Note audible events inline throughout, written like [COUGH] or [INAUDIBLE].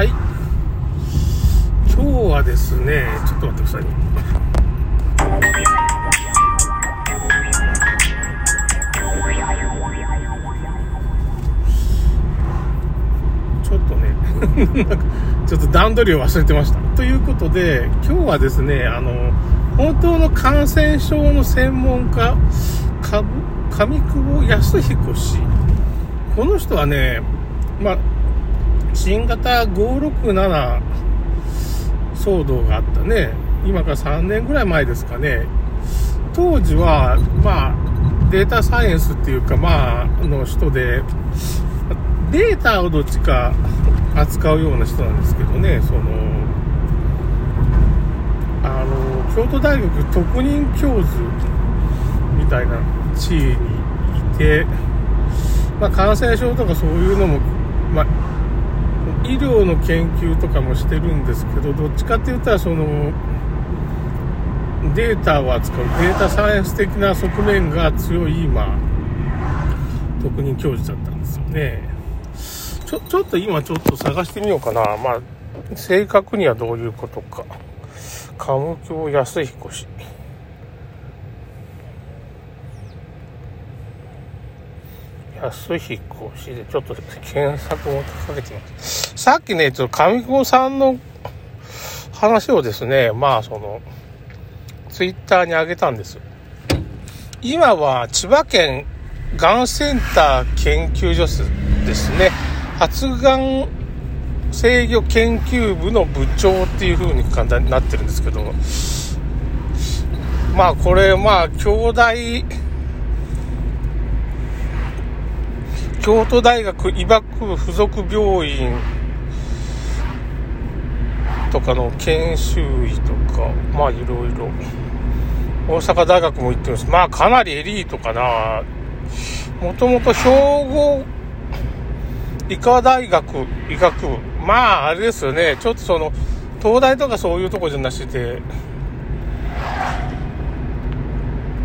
はい。今日はですねちょっと待ってください。ちょっとね [LAUGHS] ちょっと段取りを忘れてました。ということで今日はですねあの本当の感染症の専門家上久保康彦氏。この人はねまあ新型567騒動があったね。今から3年ぐらい前ですかね。当時はまあデータサイエンスっていうかまあの人でデータをどっちか扱うような人なんですけどね。そのあの京都大学特任教授みたいな地位にいて、まあ、感染症とかそういうのも、まあ、医療の研究とかもしてるんですけどどっちかって言ったらそのデータを扱うデータサイエンス的な側面が強い今特任教授だったんですよね。ちょちょっと今ちょっと探してみようかな。まあ正確にはどういうことか。鴨京康彦氏安彦氏でちょっと検索もかけてみますさっきねちょっと上久保さんの話をですねまあそのツイッターに上げたんです。今は千葉県がんセンター研究所ですね。発がん制御研究部の部長っていう風に簡単になってるんですけど。もまあこれまあ兄弟京都大学医学部附属病院とかの研修医とかまあいろいろ。大阪大学も行ってます。まあかなりエリートかな。もともと兵庫医科大学医学部。まああれですよね。ちょっとその東大とかそういうとこじゃなしで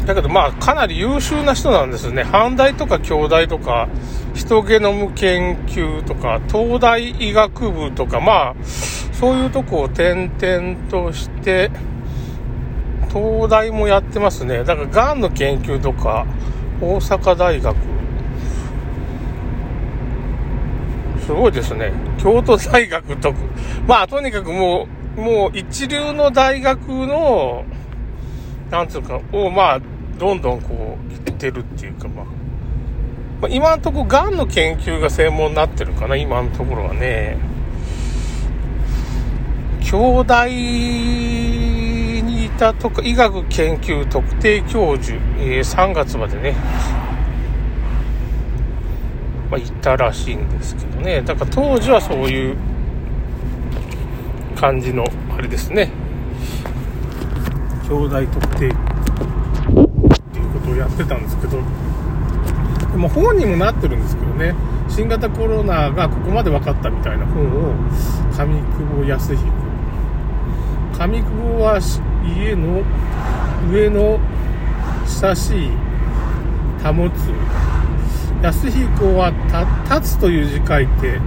だけどまあかなり優秀な人なんですね。阪大とか京大とか、ヒトゲノム研究とか、東大医学部とか、まあ、そういうとこを転々として、東大もやってますね。だから、がんの研究とか、大阪大学。すごいですね。京都大学とか、まあ、とにかくもう、もう一流の大学の、なんつうか、を、まあ、どんどんこう、行ってるっていうか、まあ、まあ、今のところ、がんの研究が専門になってるかな、今のところはね。京大にいたとか、医学研究特定教授、えー、3月までね、まあ、いたらしいんですけどね。だから当時はそういう感じの、あれですね。兄弟特定やってたんですけど、でも本にもなってるんですけどね、新型コロナがここまで分かったみたいな本を、上久保康彦。上久保は家の上の親しい保つ。康彦は立つという字書いて、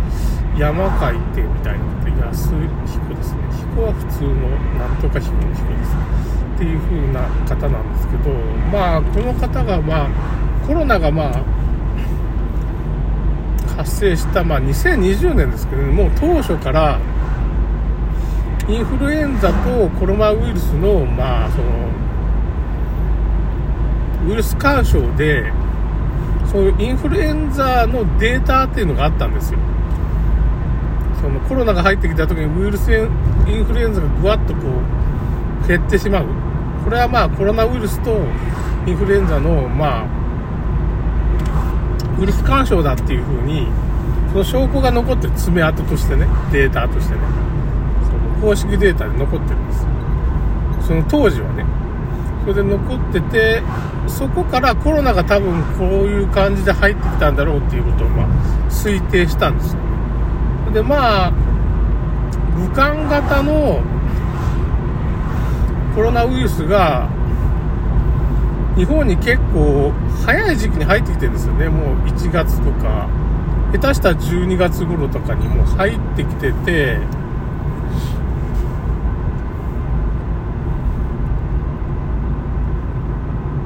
山書いてみたいなこと、安彦ですね。彦は普通のなんとか彦の彦です。っていう風な方なんですけど、まあ、この方が、まあ、コロナが、まあ、発生した、まあ、2020年ですけど、ね、もう当初から、インフルエンザとコロナウイルスの、まあ、その、ウイルス干渉で、そういうインフルエンザのデータっていうのがあったんですよ。そのコロナが入ってきた時にウイルスインフルエンザがぐわっとこう減ってしまう。これはまあコロナウイルスとインフルエンザのまあウイルス干渉だっていう風にその証拠が残ってる爪痕としてねデータとしてね。その公式データで残ってるんです。その当時はね。それで残っててそこからコロナが多分こういう感じで入ってきたんだろうっていうことをまあ推定したんですよ。でまあ武漢型のコロナウイルスが日本に結構早い時期に入ってきてるんですよね。もう1月とか。下手したら12月頃とかにもう入ってきてて、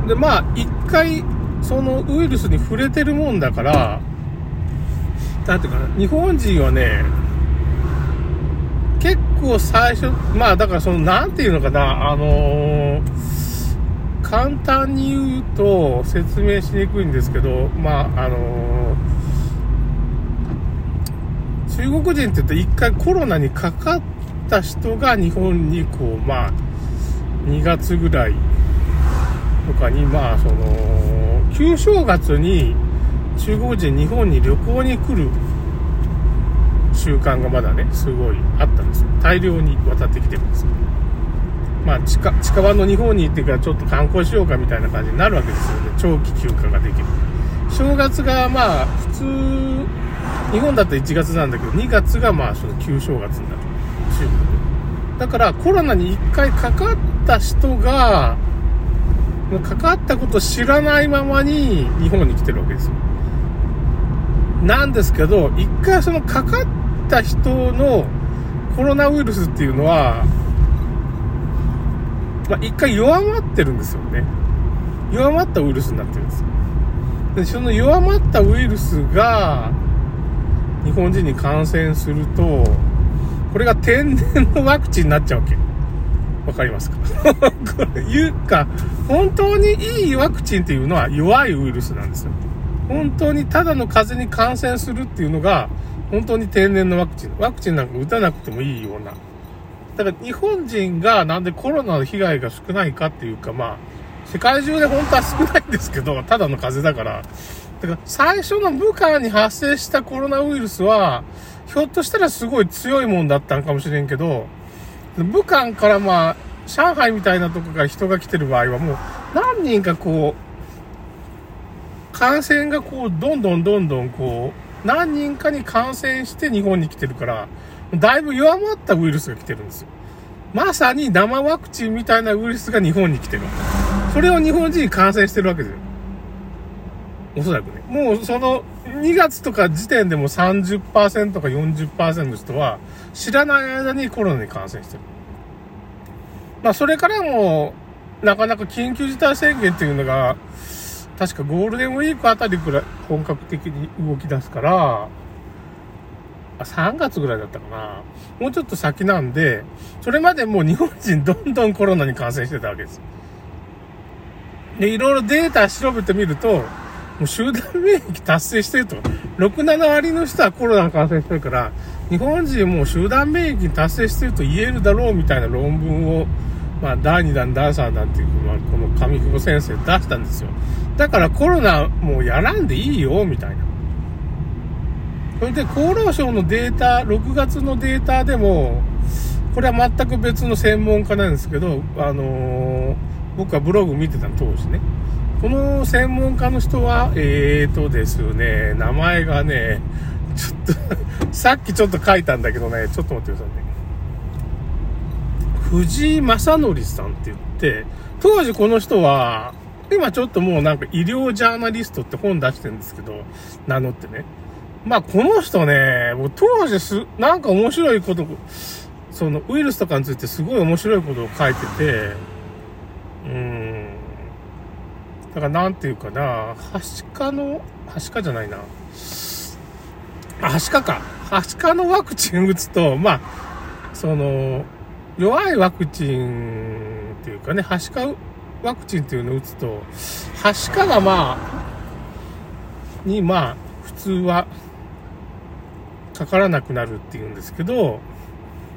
で、まあ、一回、そのウイルスに触れてるもんだから、なんていうかな、日本人はね、結構最初、まあだからその、なんていうのかな、あのー、簡単に言うと説明しにくいんですけど、まああのー、中国人って言うと一回コロナにかかった人が日本にこう、まあ、2月ぐらいとかに、まあ、その、旧正月に中国人日本に旅行に来る習慣がまだね、すごいあったんですよ。大量に渡ってきてるんですよ。まあ、近近場の日本に行ってからちょっと観光しようかみたいな感じになるわけですよね。長期休暇ができる。正月がまあ、普通、日本だと1月なんだけど、2月がまあ、その旧正月になる。中国で。だからコロナに1回かかった人が、かかったことを知らないままに日本に来てるわけですよ。なんですけど、一回そのかかった人のコロナウイルスっていうのは、まあ、一回弱まってるんですよね。弱まったウイルスになってるんですよ。で、その弱まったウイルスが日本人に感染すると、これが天然のワクチンになっちゃうわけ。わかりますか？[LAUGHS] これ言うか、本当にいいワクチンっていうのは弱いウイルスなんですよ。本当にただの風邪に感染するっていうのが、本当に天然のワクチン。ワクチンなんか打たなくてもいいような。だから日本人がなんでコロナの被害が少ないかっていうか、まあ、世界中で本当は少ないんですけど、ただの風邪だから。だから最初の武漢に発生したコロナウイルスは、ひょっとしたらすごい強いもんだったんかもしれんけど、武漢からまあ、上海みたいなとこから人が来てる場合はもう何人かこう、感染がこう、どんどんどんどんこう、何人かに感染して日本に来てるから、だいぶ弱まったウイルスが来てるんですよ。まさに生ワクチンみたいなウイルスが日本に来てる。それを日本人に感染してるわけですよ。おそらくね。もうその2月とか時点でも30%か40%の人は知らない間にコロナに感染してる。まあそれからもなかなか緊急事態宣言っていうのが確かゴールデンウィークあたりくらい本格的に動き出すから、あ、3月ぐらいだったかな。もうちょっと先なんで、それまでもう日本人どんどんコロナに感染してたわけです。で、いろいろデータ調べてみると、もう集団免疫達成してると。6、7割の人はコロナ感染してるから、日本人も集団免疫達成してると言えるだろうみたいな論文を、まあ、第2弾、第3弾っていう、まあ、この上久保先生出したんですよ。だからコロナもうやらんでいいよ、みたいな。それで厚労省のデータ、6月のデータでも、これは全く別の専門家なんですけど、あのー、僕はブログ見てた当時ね。この専門家の人は、えーとですね、名前がね、ちょっと [LAUGHS] さっきちょっと書いたんだけどね、ちょっと待ってくださいね。藤井正則さんって言って、当時この人は、今ちょっともうなんか医療ジャーナリストって本出してるんですけど、名乗ってね。まあこの人ね、もう当時す、なんか面白いこと、そのウイルスとかについてすごい面白いことを書いてて、うん。だからなんていうかな、はしかの、はしかじゃないな。あ、はしかか。はしかのワクチン打つと、まあ、その、弱いワクチンっていうかね、はしかワクチンっていうのを打つと、はしかがまあ、にまあ、普通は、かからなくなるっていうんですけど、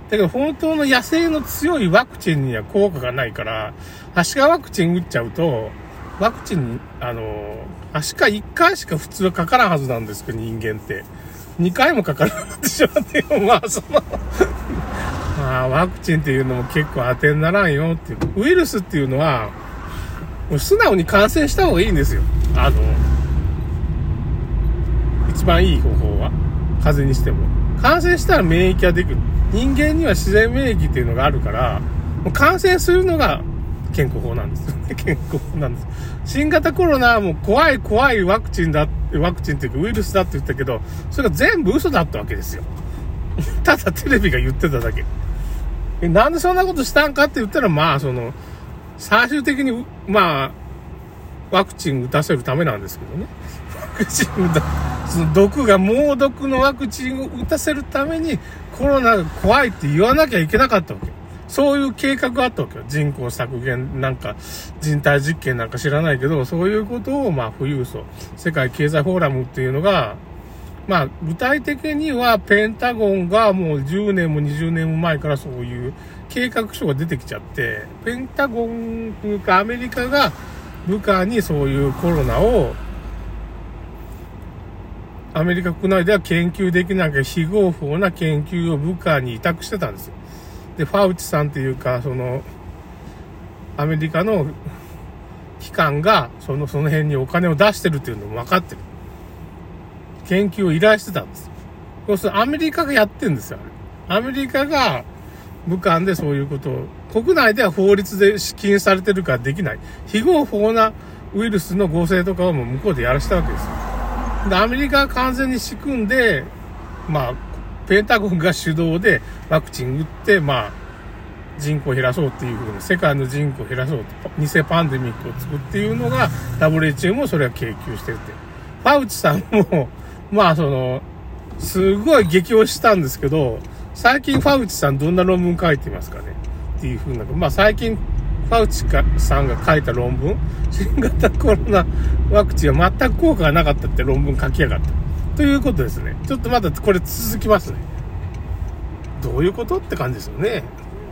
だけど本当の野生の強いワクチンには効果がないから、はしかワクチン打っちゃうと、ワクチン、あの、はしか1回しか普通はかからんはずなんですけど、人間って。2回もかからなくなってしまって。まあ、そのあ、ワクチンっていうのも結構当てにならんよっていう。ウイルスっていうのは、もう素直に感染した方がいいんですよ。あの、一番いい方法は。風邪にしても。感染したら免疫ができる。人間には自然免疫っていうのがあるから、もう感染するのが健康法なんですよね。[LAUGHS] 健康法なんです。新型コロナはもう怖い怖いワクチンだ、ワクチンっていうかウイルスだって言ったけど、それが全部嘘だったわけですよ。[LAUGHS] ただテレビが言ってただけ。え、なんでそんなことしたんかって言ったら、まあ、その、最終的に、まあ、ワクチン打たせるためなんですけどね。ワクチン打た、その毒が猛毒のワクチンを打たせるためにコロナが怖いって言わなきゃいけなかったわけ。そういう計画があったわけよ。人口削減なんか、人体実験なんか知らないけど、そういうことを、まあ、富裕層、世界経済フォーラムっていうのが、まあ、具体的には、ペンタゴンがもう10年も20年も前からそういう計画書が出てきちゃって、ペンタゴンというかアメリカが部下にそういうコロナを、アメリカ国内では研究できなきゃ非合法な研究を部下に委託してたんですよ。で、ファウチさんっていうか、その、アメリカの機関が、その、その辺にお金を出してるっていうのも分かってる。研究を依頼してたんです。要するにアメリカがやってんですよ、アメリカが武漢でそういうことを、国内では法律で資金されてるからできない。非合法なウイルスの合成とかをもう向こうでやらしたわけですよ。で、アメリカが完全に仕組んで、まあ、ペンタゴンが主導でワクチン打って、まあ、人口を減らそうっていうふうに、世界の人口を減らそうと、偽パンデミックを作っていうのが、WHO もそれは研究してるって。ファウチさんも、まあその、すごい激推したんですけど、最近ファウチさんどんな論文書いてますかね？っていうふうな、まあ最近ファウチさんが書いた論文、[LAUGHS] 新型コロナワクチンは全く効果がなかったって論文書きやがった。ということですね。ちょっとまだこれ続きますね。どういうこと？って感じですよね。